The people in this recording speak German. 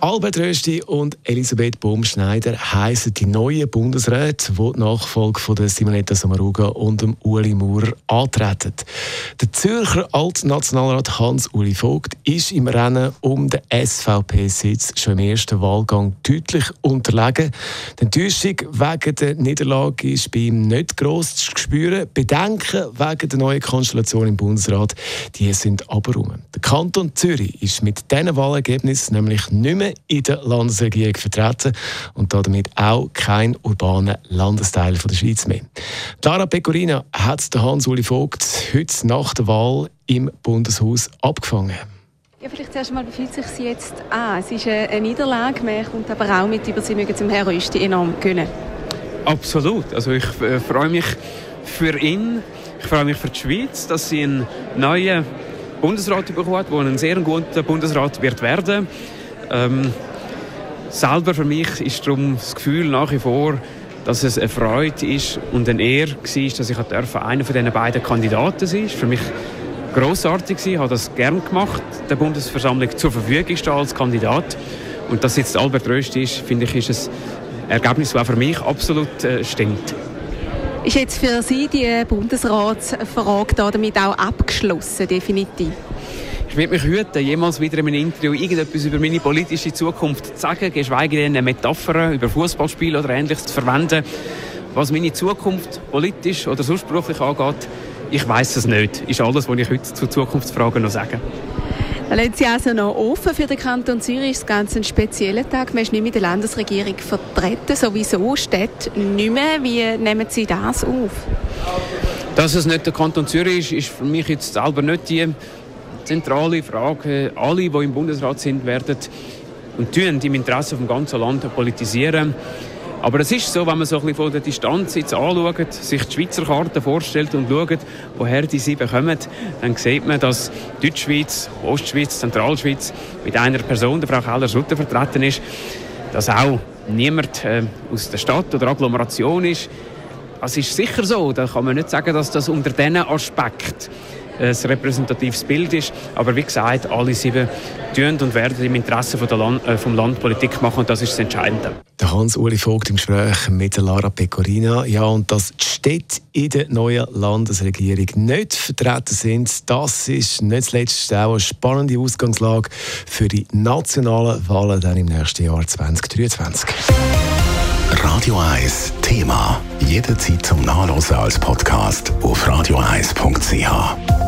Albert Rösti und Elisabeth Baumschneider heißen die neuen Bundesräte, die die Nachfolge von der Simonetta Sommaruga und dem Uli Maurer antreten. Der Zürcher Altnationalrat Hans-Uli Vogt ist im Rennen um den SVP-Sitz schon im ersten Wahlgang deutlich unterlegen. Die Enttäuschung wegen der Niederlage ist bei ihm nicht gross zu spüren. Bedenken wegen der neuen Konstellation im Bundesrat, die sind aber rum. Der Kanton Zürich ist mit diesen Wahlergebnissen nämlich nicht mehr in der Landesregierung vertreten und damit auch kein urbaner Landesteil von der Schweiz mehr. Lara Pecorina hat Hans-Uli Vogt heute nach der Wahl im Bundeshaus abgefangen. Ja, vielleicht zuerst einmal, wie fühlt sich sie jetzt an? Es ist eine Niederlage, man kommt aber auch mit über, sie mögen zum Herrn Rösti enorm gönnen. Absolut. Also ich äh, freue mich für ihn, ich freue mich für die Schweiz, dass sie einen neuen Bundesrat bekommt, der ein sehr guter Bundesrat wird werden ähm, selber für mich ist darum das Gefühl nach wie vor, dass es eine Freude ist und eine Ehre war, dass ich einer von diesen beiden Kandidaten sein Für mich grossartig Ich habe das gern gemacht, der Bundesversammlung zur Verfügung stehen als Kandidat. Und dass jetzt Albert Röst ist, finde ich, ist ein Ergebnis, das auch für mich absolut äh, stimmt. Ist jetzt für Sie die Bundesratsfrage damit auch abgeschlossen, definitiv? Ich werde mich hüten, jemals wieder in einem Interview irgendetwas über meine politische Zukunft zu sagen, geschweige denn eine Metapher über Fußballspiele oder Ähnliches zu verwenden. Was meine Zukunft politisch oder sonst beruflich angeht, ich weiß es nicht. Ist alles, was ich heute zu Zukunftsfragen noch sage. Lassen Sie also noch offen für den Kanton Zürich. ist ganz ein spezieller Tag. Man ist nicht mit der Landesregierung vertreten, sowieso steht nicht mehr. Wie nehmen Sie das auf? Dass es nicht der Kanton Zürich ist, ist für mich jetzt selber nicht die zentrale Frage. Alle, die im Bundesrat sind, werden und tun im Interesse vom ganzen Land politisieren. Aber es ist so, wenn man so ein bisschen von der Distanz jetzt anschaut, sich die Schweizer Karte vorstellt und schaut, woher die sie bekommen, dann sieht man, dass Deutschschweiz, Ostschweiz, Zentralschweiz mit einer Person, der Frau Keller-Sutter, vertreten ist, dass auch niemand äh, aus der Stadt oder Agglomeration ist. Es ist sicher so, da kann man nicht sagen, dass das unter diesen Aspekt ein repräsentatives Bild ist. Aber wie gesagt, alle sieben tun und werden im Interesse von der Land, äh, vom Land Politik machen und das ist das Entscheidende. Der Hans-Uli Vogt im Gespräch mit Lara Pecorina. Ja, und dass die Städte in der neuen Landesregierung nicht vertreten sind, das ist nicht zuletzt auch eine spannende Ausgangslage für die nationalen Wahlen dann im nächsten Jahr 2023. Radio 1 Thema. Jederzeit zum Nachlesen als Podcast auf radio1.ch.